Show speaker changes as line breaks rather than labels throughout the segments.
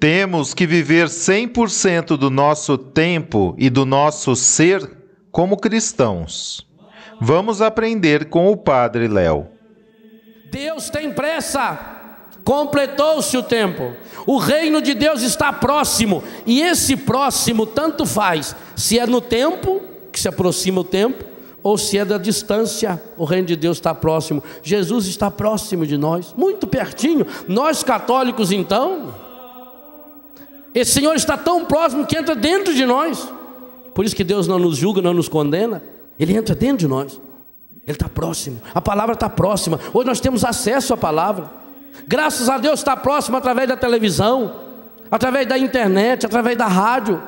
Temos que viver 100% do nosso tempo e do nosso ser como cristãos. Vamos aprender com o Padre Léo.
Deus tem pressa. Completou-se o tempo. O reino de Deus está próximo. E esse próximo tanto faz se é no tempo, que se aproxima o tempo, ou se é da distância, o reino de Deus está próximo. Jesus está próximo de nós, muito pertinho. Nós católicos, então, esse Senhor está tão próximo que entra dentro de nós. Por isso que Deus não nos julga, não nos condena. Ele entra dentro de nós. Ele está próximo. A palavra está próxima. Hoje nós temos acesso à palavra. Graças a Deus está próximo através da televisão, através da internet, através da rádio,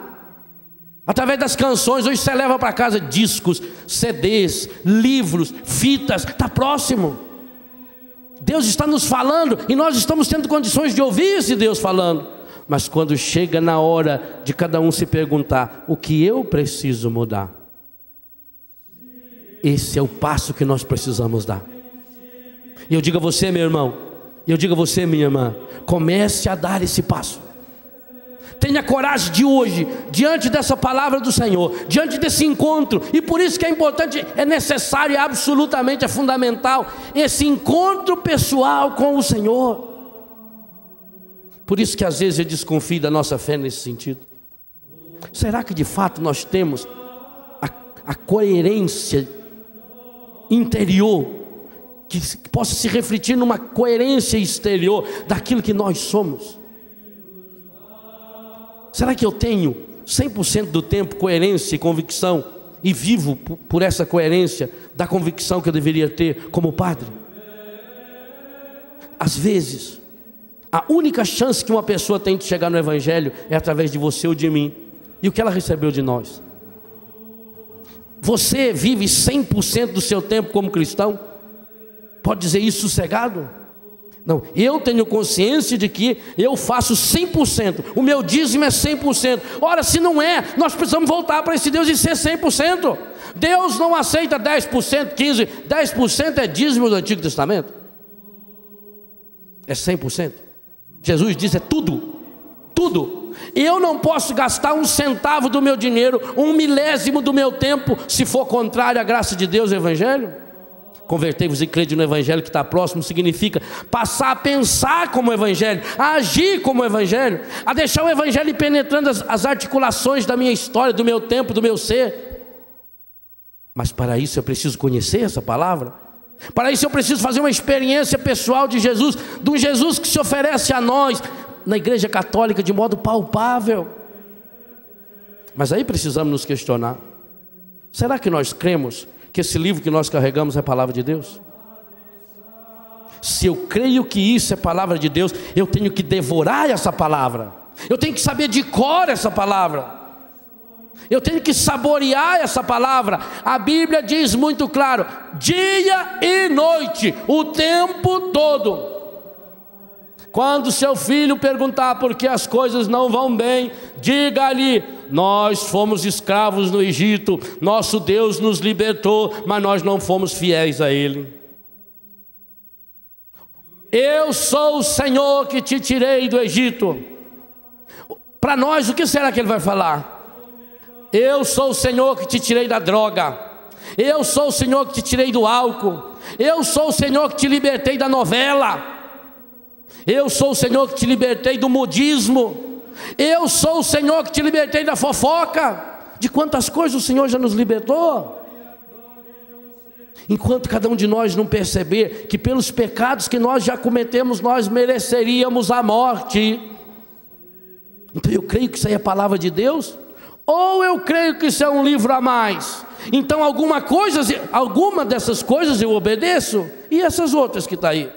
através das canções. Hoje você leva para casa discos, CDs, livros, fitas. Está próximo. Deus está nos falando e nós estamos tendo condições de ouvir esse Deus falando. Mas quando chega na hora de cada um se perguntar: o que eu preciso mudar? Esse é o passo que nós precisamos dar. E eu digo a você, meu irmão, eu digo a você, minha irmã, comece a dar esse passo. Tenha coragem de hoje, diante dessa palavra do Senhor, diante desse encontro, e por isso que é importante, é necessário, absolutamente é fundamental esse encontro pessoal com o Senhor. Por isso que às vezes eu desconfio da nossa fé nesse sentido. Será que de fato nós temos a, a coerência interior que possa se refletir numa coerência exterior daquilo que nós somos? Será que eu tenho 100% do tempo coerência e convicção e vivo por essa coerência da convicção que eu deveria ter como padre? Às vezes, a única chance que uma pessoa tem de chegar no Evangelho é através de você ou de mim. E o que ela recebeu de nós? Você vive 100% do seu tempo como cristão? Pode dizer isso sossegado? Não, eu tenho consciência de que eu faço 100%, o meu dízimo é 100%. Ora, se não é, nós precisamos voltar para esse Deus e ser 100%. Deus não aceita 10%, 15%, 10% é dízimo do Antigo Testamento. É 100%. Jesus diz: é tudo, tudo. Eu não posso gastar um centavo do meu dinheiro, um milésimo do meu tempo, se for contrário à graça de Deus e Evangelho. Convertei-vos e crede no Evangelho que está próximo significa passar a pensar como o Evangelho, a agir como o Evangelho, a deixar o Evangelho penetrando as, as articulações da minha história, do meu tempo, do meu ser. Mas para isso eu preciso conhecer essa palavra. Para isso eu preciso fazer uma experiência pessoal de Jesus, de um Jesus que se oferece a nós na Igreja Católica de modo palpável. Mas aí precisamos nos questionar: será que nós cremos que esse livro que nós carregamos é a palavra de Deus? Se eu creio que isso é palavra de Deus, eu tenho que devorar essa palavra, eu tenho que saber de cor essa palavra. Eu tenho que saborear essa palavra. A Bíblia diz muito claro: dia e noite, o tempo todo. Quando seu filho perguntar por que as coisas não vão bem, diga-lhe: Nós fomos escravos no Egito, nosso Deus nos libertou, mas nós não fomos fiéis a Ele. Eu sou o Senhor que te tirei do Egito.
para nós, o que será que ele vai falar? Eu sou o Senhor que te tirei da droga. Eu sou o Senhor que te tirei do álcool. Eu sou o Senhor que te libertei da novela. Eu sou o Senhor que te libertei do modismo. Eu sou o Senhor que te libertei da fofoca. De quantas coisas o Senhor já nos libertou? Enquanto cada um de nós não perceber que pelos pecados que nós já cometemos, nós mereceríamos a morte. Então eu creio que isso aí é palavra de Deus, ou eu creio que isso é um livro a mais. Então alguma coisa, alguma dessas coisas eu obedeço, e essas outras que está aí?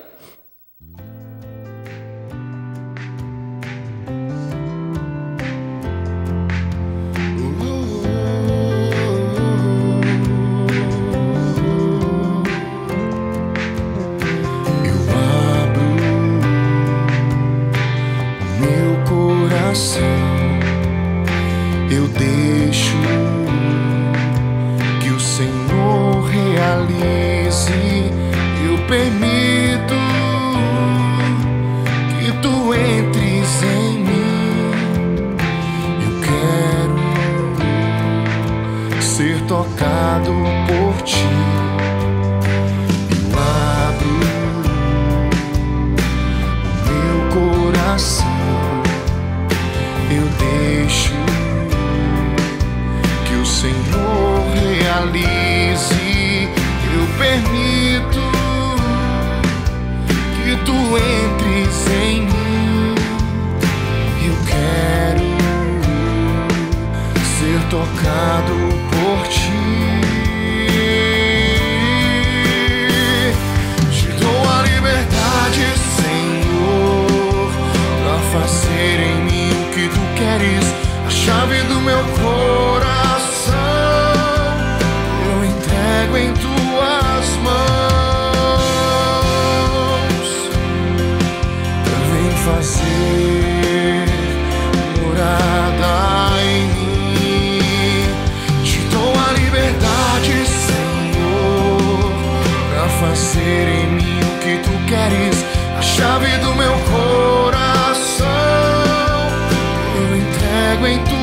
tocado por ti. meu coração eu entrego em tuas mãos. Vem fazer morada em mim. Te dou a liberdade, Senhor, pra fazer em mim o que tu queres. A chave do meu coração eu entrego em tu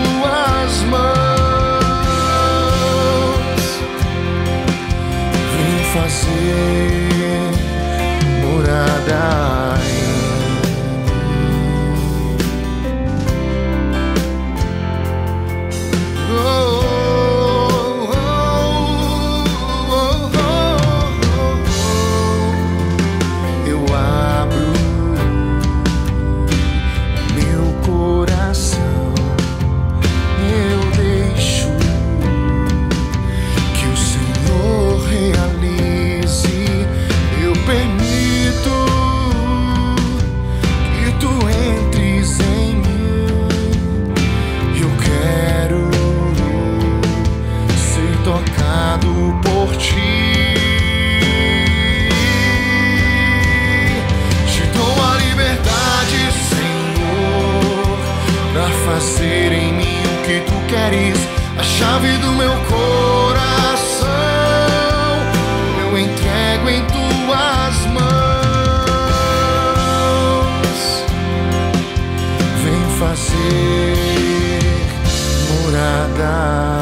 você, morada. morada.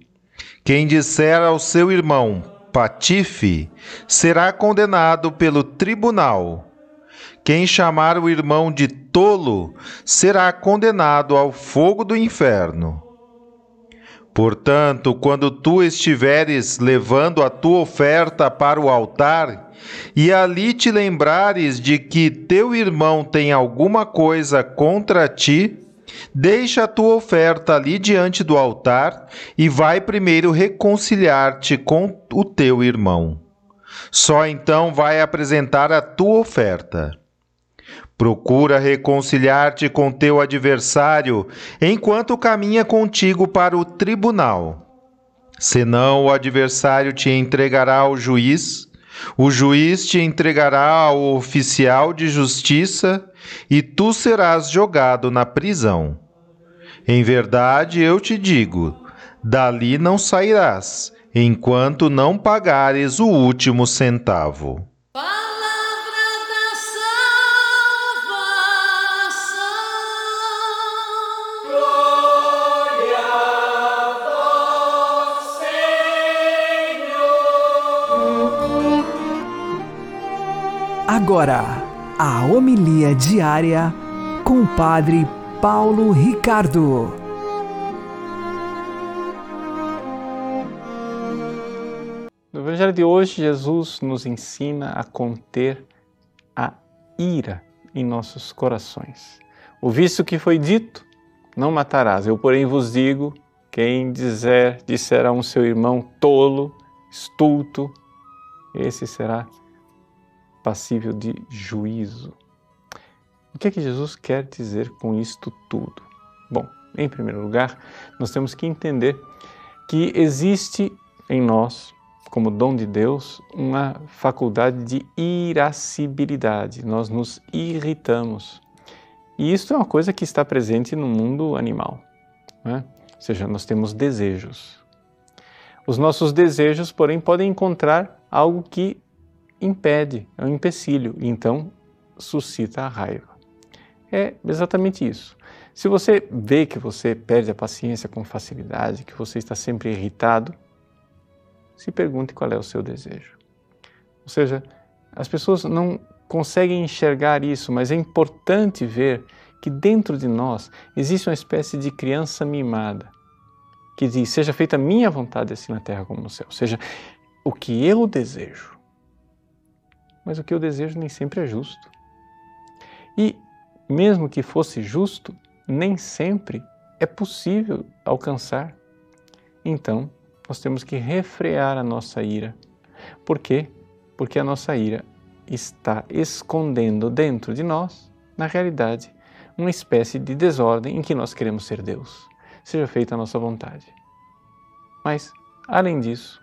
Quem disser ao seu irmão, patife, será condenado pelo tribunal. Quem chamar o irmão de tolo será condenado ao fogo do inferno. Portanto, quando tu estiveres levando a tua oferta para o altar, e ali te lembrares de que teu irmão tem alguma coisa contra ti, Deixa a tua oferta ali diante do altar e vai primeiro reconciliar-te com o teu irmão. Só então vai apresentar a tua oferta. Procura reconciliar-te com teu adversário enquanto caminha contigo para o tribunal. Senão o adversário te entregará ao juiz, o juiz te entregará ao oficial de justiça e tu serás jogado na prisão. Em verdade eu te digo: dali não sairás, enquanto não pagares o último centavo.
Agora, a homilia diária com o Padre Paulo Ricardo.
No Evangelho de hoje, Jesus nos ensina a conter a ira em nossos corações. O visto que foi dito, não matarás. Eu, porém, vos digo: quem dizer, disser a um seu irmão tolo, estulto, esse será passível de juízo. O que é que Jesus quer dizer com isto tudo? Bom, em primeiro lugar, nós temos que entender que existe em nós, como dom de Deus, uma faculdade de irascibilidade. Nós nos irritamos. E isso é uma coisa que está presente no mundo animal. Né? Ou seja, nós temos desejos. Os nossos desejos, porém, podem encontrar algo que impede, é um empecilho, e então suscita a raiva. É exatamente isso. Se você vê que você perde a paciência com facilidade, que você está sempre irritado, se pergunte qual é o seu desejo. Ou seja, as pessoas não conseguem enxergar isso, mas é importante ver que dentro de nós existe uma espécie de criança mimada que diz: Seja feita a minha vontade, assim na terra como no céu. Ou seja, o que eu desejo mas o que eu desejo nem sempre é justo. E, mesmo que fosse justo, nem sempre é possível alcançar. Então, nós temos que refrear a nossa ira. Por quê? Porque a nossa ira está escondendo dentro de nós, na realidade, uma espécie de desordem em que nós queremos ser Deus. Seja feita a nossa vontade. Mas, além disso,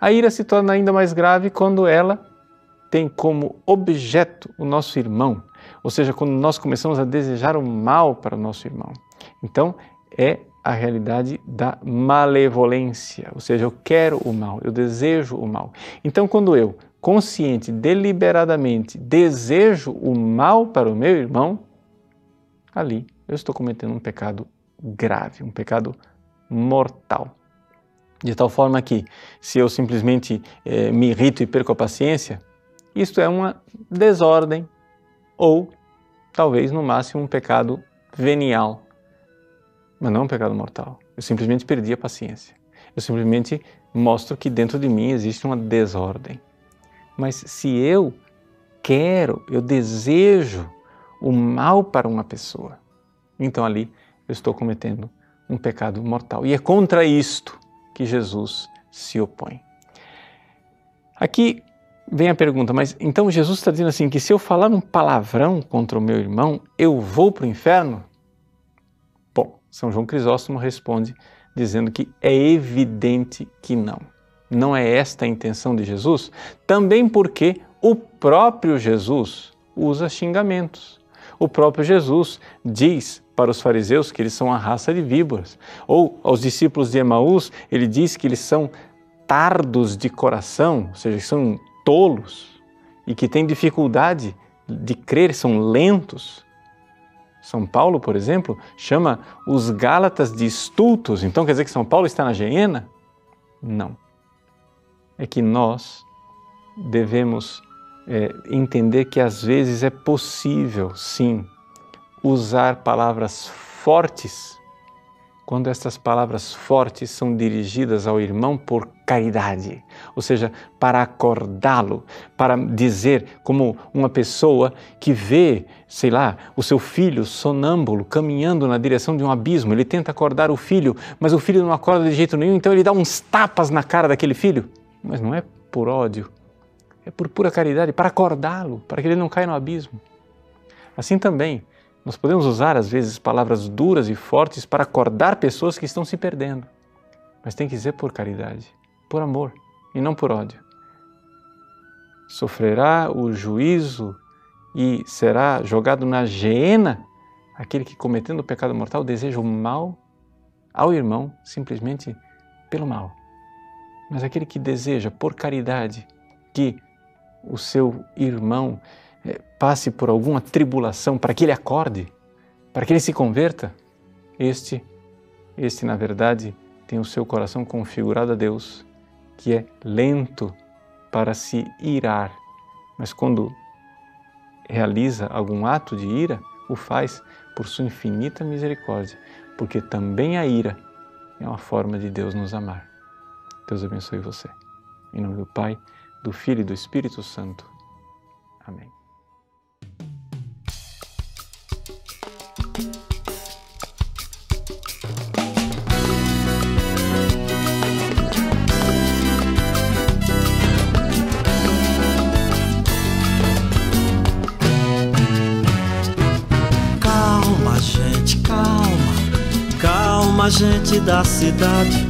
a ira se torna ainda mais grave quando ela tem como objeto o nosso irmão, ou seja, quando nós começamos a desejar o mal para o nosso irmão. Então, é a realidade da malevolência, ou seja, eu quero o mal, eu desejo o mal. Então, quando eu, consciente, deliberadamente, desejo o mal para o meu irmão, ali eu estou cometendo um pecado grave, um pecado mortal. De tal forma que, se eu simplesmente eh, me irrito e perco a paciência, isto é uma desordem ou talvez no máximo um pecado venial, mas não um pecado mortal. Eu simplesmente perdi a paciência. Eu simplesmente mostro que dentro de mim existe uma desordem. Mas se eu quero, eu desejo o mal para uma pessoa, então ali eu estou cometendo um pecado mortal. E é contra isto que Jesus se opõe. Aqui vem a pergunta, mas então Jesus está dizendo assim: que se eu falar um palavrão contra o meu irmão, eu vou para o inferno? Bom, São João Crisóstomo responde dizendo que é evidente que não. Não é esta a intenção de Jesus, também porque o próprio Jesus usa xingamentos. O próprio Jesus diz para os fariseus que eles são a raça de víboras, ou aos discípulos de Emaús, ele diz que eles são tardos de coração, ou seja, são tolos e que têm dificuldade de crer, são lentos. São Paulo, por exemplo, chama os Gálatas de estultos. Então quer dizer que São Paulo está na geena? Não. É que nós devemos é, entender que às vezes é possível, sim, usar palavras fortes quando estas palavras fortes são dirigidas ao irmão por caridade, ou seja, para acordá-lo, para dizer como uma pessoa que vê, sei lá, o seu filho sonâmbulo caminhando na direção de um abismo, ele tenta acordar o filho, mas o filho não acorda de jeito nenhum, então ele dá uns tapas na cara daquele filho, mas não é por ódio, é por pura caridade, para acordá-lo, para que ele não caia no abismo. Assim também, nós podemos usar, às vezes, palavras duras e fortes para acordar pessoas que estão se perdendo. Mas tem que ser por caridade, por amor e não por ódio. Sofrerá o juízo e será jogado na geena aquele que, cometendo o pecado mortal, deseja o mal ao irmão simplesmente pelo mal. Mas aquele que deseja, por caridade, que o seu irmão passe por alguma tribulação para que ele acorde, para que ele se converta, este, este na verdade tem o seu coração configurado a Deus, que é lento para se irar, mas quando realiza algum ato de ira, o faz por sua infinita misericórdia, porque também a ira é uma forma de Deus nos amar. Deus abençoe você. Em nome do Pai, do Filho e do Espírito Santo. Amém.
Gente da cidade.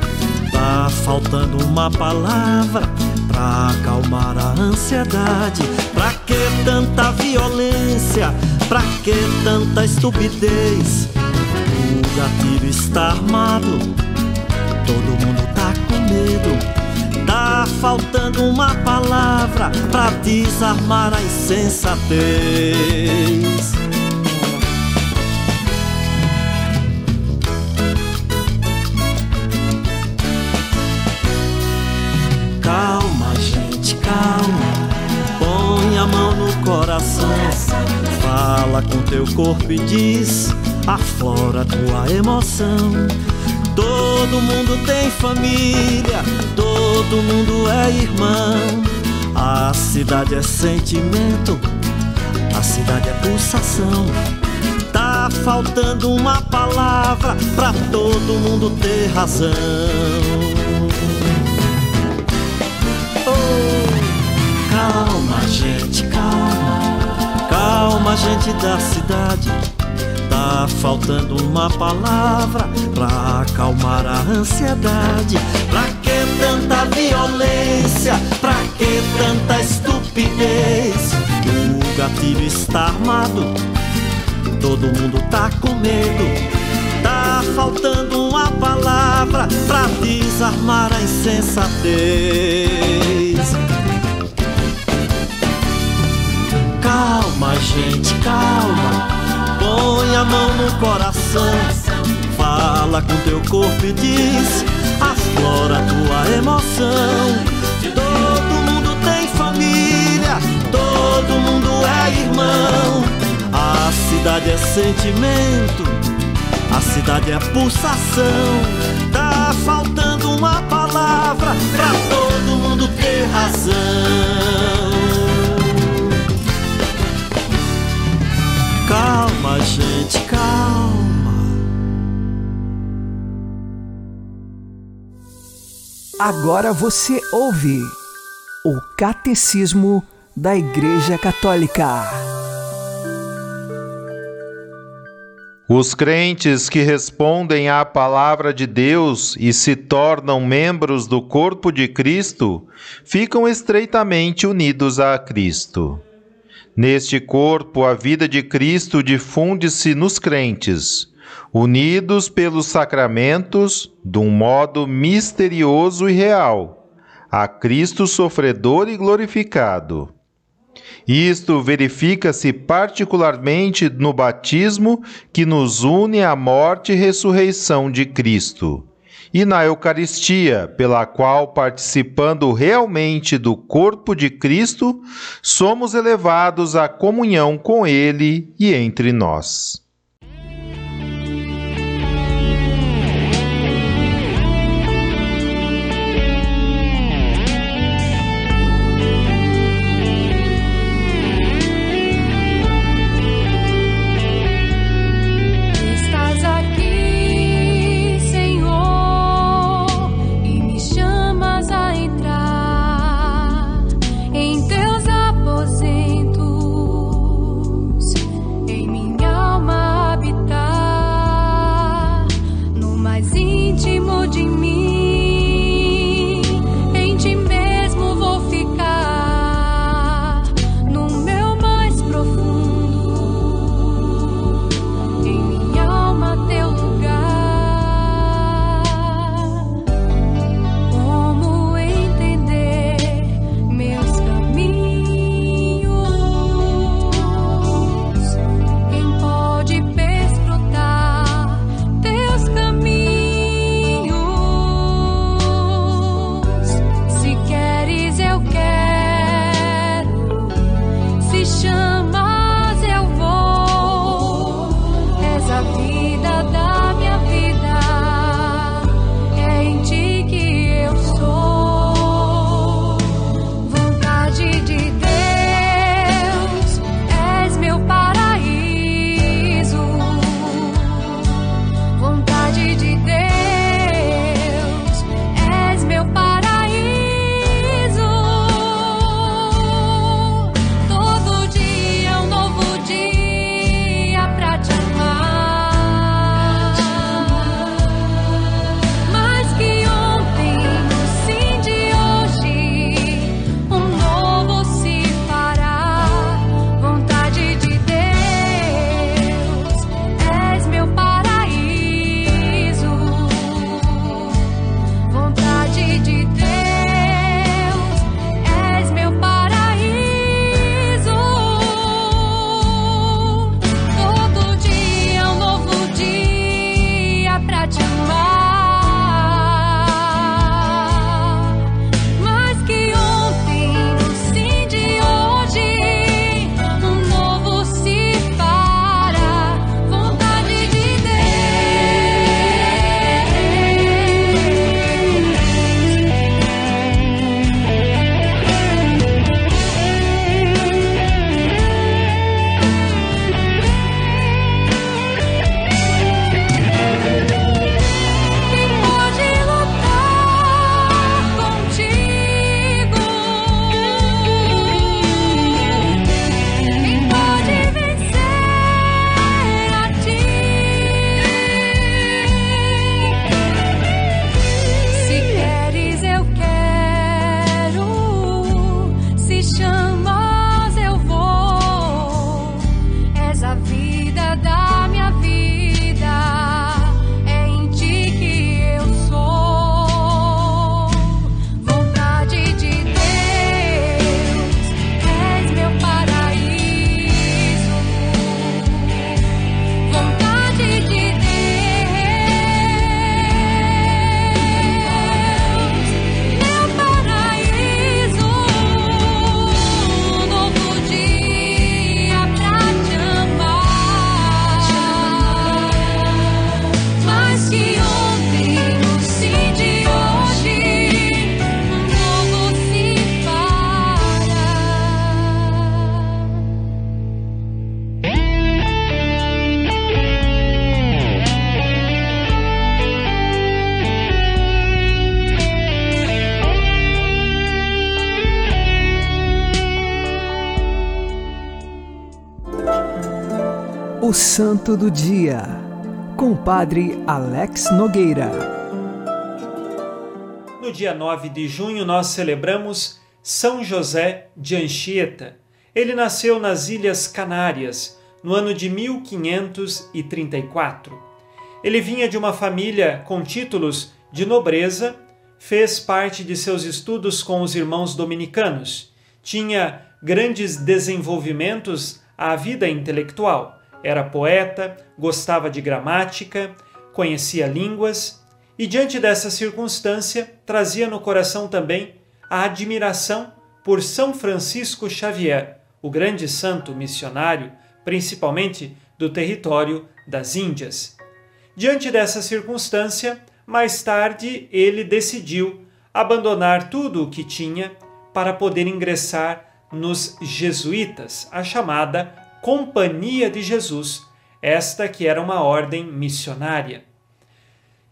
Tá faltando uma palavra pra acalmar a ansiedade. Pra que tanta violência? Pra que tanta estupidez? O gatilho está armado, todo mundo tá com medo. Tá faltando uma palavra pra desarmar a insensatez. Fala com teu corpo e diz, aflora tua emoção. Todo mundo tem família, todo mundo é irmão. A cidade é sentimento, a cidade é pulsação. Tá faltando uma palavra pra todo mundo ter razão. Oh, calma, gente, calma calma, gente da cidade. Tá faltando uma palavra pra acalmar a ansiedade. Pra que tanta violência? Pra que tanta estupidez? O gatilho está armado, todo mundo tá com medo. Tá faltando uma palavra pra desarmar a insensatez. Calma, gente, calma. Põe a mão no coração. Fala com teu corpo e diz: aflora tua emoção. Todo mundo tem família, todo mundo é irmão. A cidade é sentimento, a cidade é pulsação. Tá faltando uma palavra pra todo mundo ter razão. Calma, gente, calma.
Agora você ouve o Catecismo da Igreja Católica.
Os crentes que respondem à palavra de Deus e se tornam membros do corpo de Cristo ficam estreitamente unidos a Cristo. Neste corpo, a vida de Cristo difunde-se nos crentes unidos pelos sacramentos, de um modo misterioso e real, a Cristo sofredor e glorificado. Isto verifica-se particularmente no batismo que nos une à morte e ressurreição de Cristo, e na Eucaristia, pela qual, participando realmente do corpo de Cristo, somos elevados à comunhão com Ele e entre nós.
Santo do Dia, com o Padre Alex Nogueira.
No dia 9 de junho, nós celebramos São José de Anchieta. Ele nasceu nas Ilhas Canárias no ano de 1534. Ele vinha de uma família com títulos de nobreza, fez parte de seus estudos com os irmãos dominicanos, tinha grandes desenvolvimentos à vida intelectual era poeta, gostava de gramática, conhecia línguas e, diante dessa circunstância, trazia no coração também a admiração por São Francisco Xavier, o grande santo missionário, principalmente do território das Índias. Diante dessa circunstância, mais tarde ele decidiu abandonar tudo o que tinha para poder ingressar nos jesuítas, a chamada Companhia de Jesus, esta que era uma ordem missionária.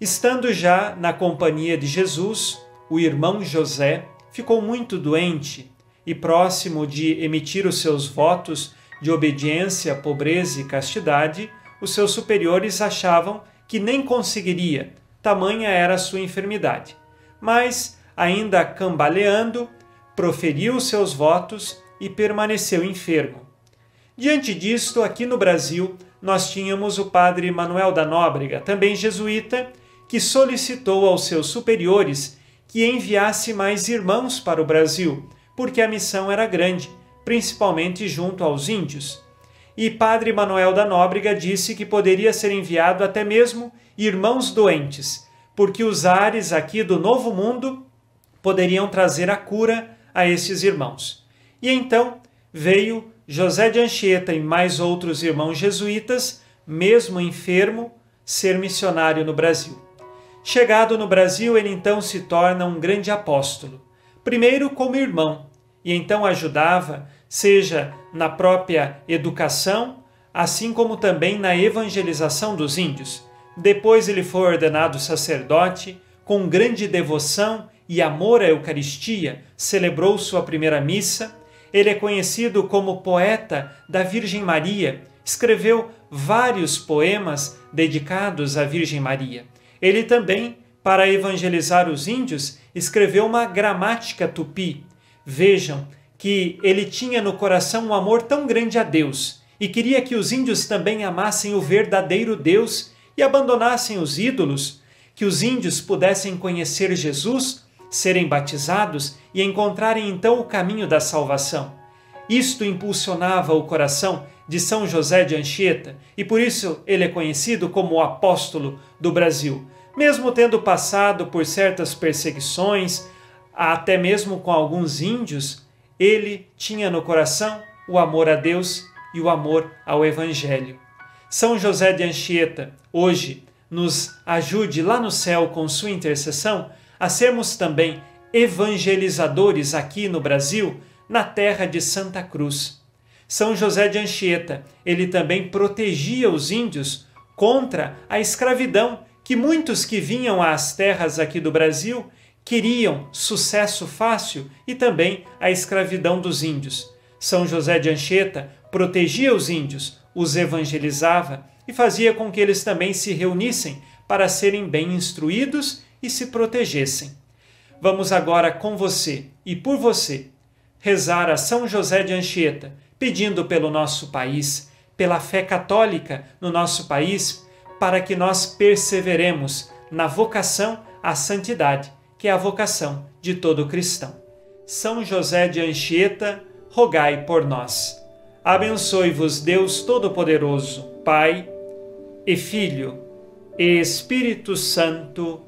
Estando já na Companhia de Jesus, o irmão José ficou muito doente e próximo de emitir os seus votos de obediência, pobreza e castidade, os seus superiores achavam que nem conseguiria, tamanha era a sua enfermidade. Mas, ainda cambaleando, proferiu seus votos e permaneceu enfermo. Diante disto, aqui no Brasil, nós tínhamos o padre Manuel da Nóbrega, também jesuíta, que solicitou aos seus superiores que enviasse mais irmãos para o Brasil, porque a missão era grande, principalmente junto aos índios. E padre Manuel da Nóbrega disse que poderia ser enviado até mesmo irmãos doentes, porque os ares aqui do Novo Mundo poderiam trazer a cura a esses irmãos. E então veio José de Anchieta e mais outros irmãos jesuítas, mesmo enfermo, ser missionário no Brasil. Chegado no Brasil, ele então se torna um grande apóstolo, primeiro como irmão, e então ajudava, seja na própria educação, assim como também na evangelização dos índios. Depois ele foi ordenado sacerdote, com grande devoção e amor à Eucaristia, celebrou sua primeira missa ele é conhecido como poeta da Virgem Maria, escreveu vários poemas dedicados à Virgem Maria. Ele também, para evangelizar os índios, escreveu uma gramática tupi. Vejam que ele tinha no coração um amor tão grande a Deus e queria que os índios também amassem o verdadeiro Deus e abandonassem os ídolos, que os índios pudessem conhecer Jesus serem batizados e encontrarem então o caminho da salvação. Isto impulsionava o coração de São José de Anchieta e por isso ele é conhecido como o apóstolo do Brasil. Mesmo tendo passado por certas perseguições, até mesmo com alguns índios, ele tinha no coração o amor a Deus e o amor ao Evangelho. São José de Anchieta, hoje, nos ajude lá no céu com sua intercessão a sermos também evangelizadores aqui no Brasil, na terra de Santa Cruz. São José de Anchieta, ele também protegia os índios contra a escravidão que muitos que vinham às terras aqui do Brasil queriam sucesso fácil e também a escravidão dos índios. São José de Anchieta protegia os índios, os evangelizava e fazia com que eles também se reunissem para serem bem instruídos e se protegessem. Vamos agora com você e por você rezar a São José de Anchieta, pedindo pelo nosso país, pela fé católica no nosso país, para que nós perseveremos na vocação à santidade, que é a vocação de todo cristão. São José de Anchieta, rogai por nós. Abençoe-vos Deus Todo-Poderoso, Pai e Filho e Espírito Santo.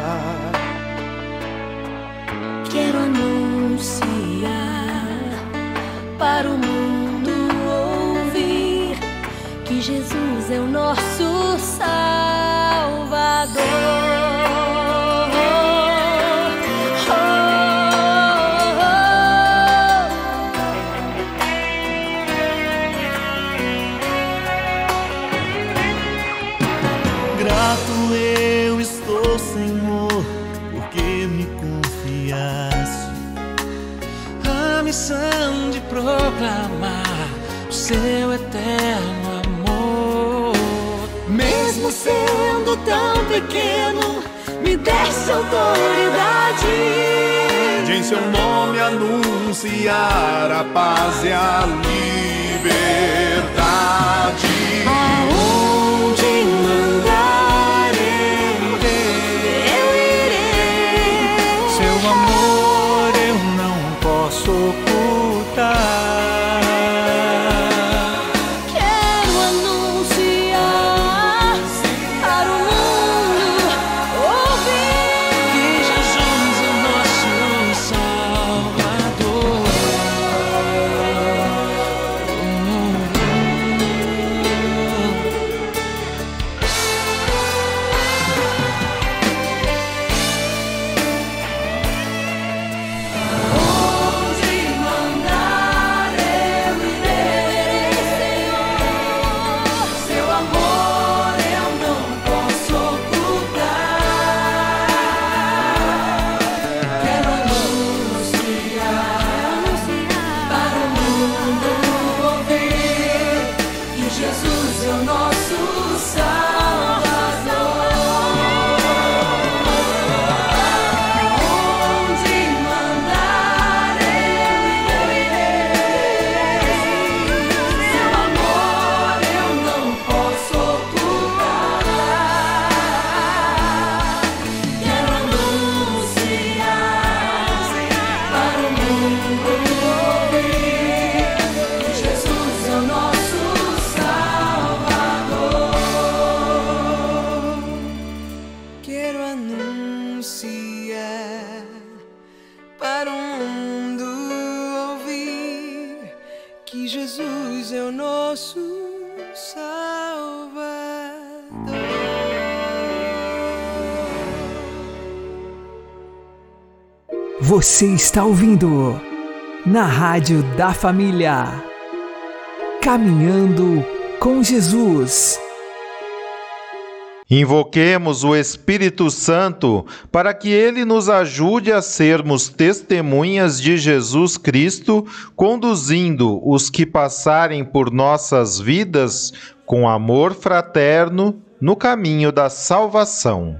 É o nosso Salvador.
Me
desse autoridade.
De em seu nome anunciar a paz e a liberdade.
Você está ouvindo na Rádio da Família. Caminhando com Jesus.
Invoquemos o Espírito Santo para que ele nos ajude a sermos testemunhas de Jesus Cristo, conduzindo os que passarem por nossas vidas com amor fraterno no caminho da salvação.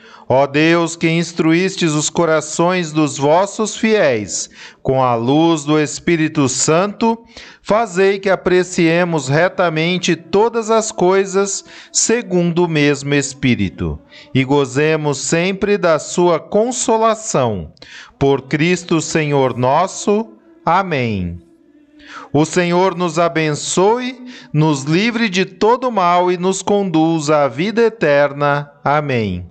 Ó Deus, que instruístes os corações dos vossos fiéis com a luz do Espírito Santo, fazei que apreciemos retamente todas as coisas segundo o mesmo Espírito e gozemos sempre da sua consolação. Por Cristo, Senhor nosso. Amém. O Senhor nos abençoe, nos livre de todo mal e nos conduza à vida eterna. Amém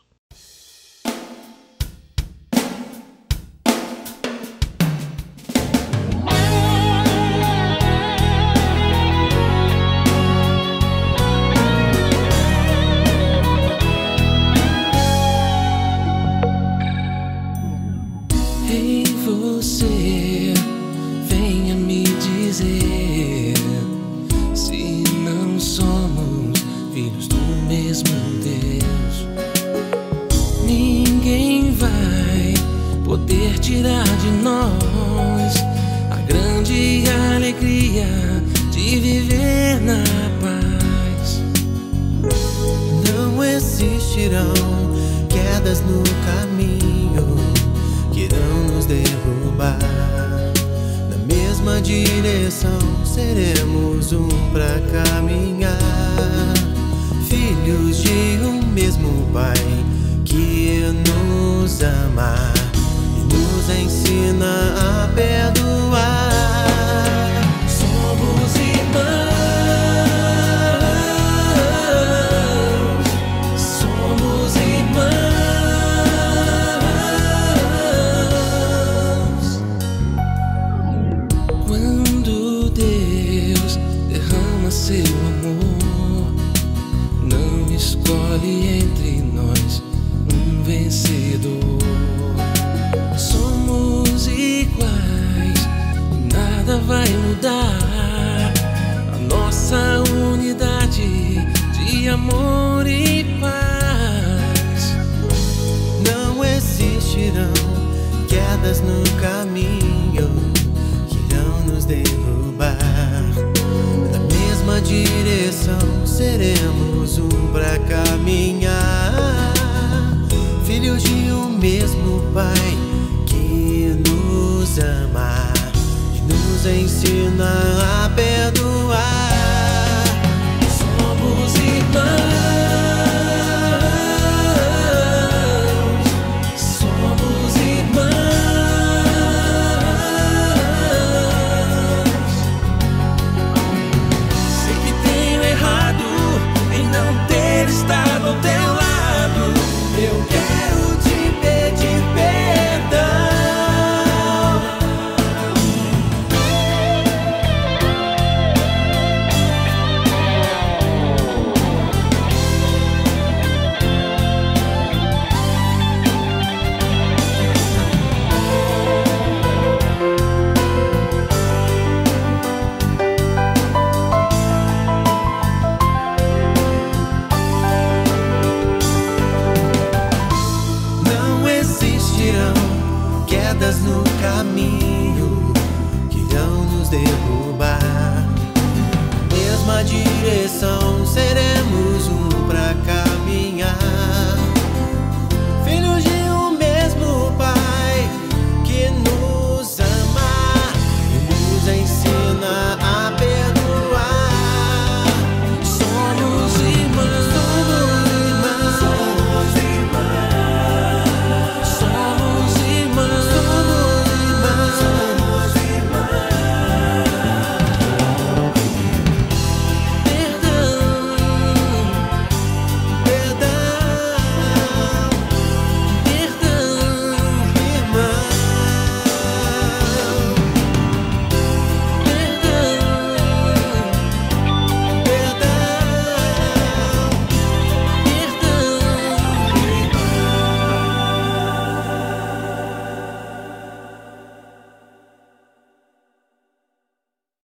quedas no caminho que irão nos derrubar. Na mesma direção seremos um para caminhar, filhos de um mesmo Pai que nos ama e nos ensina a perdoar.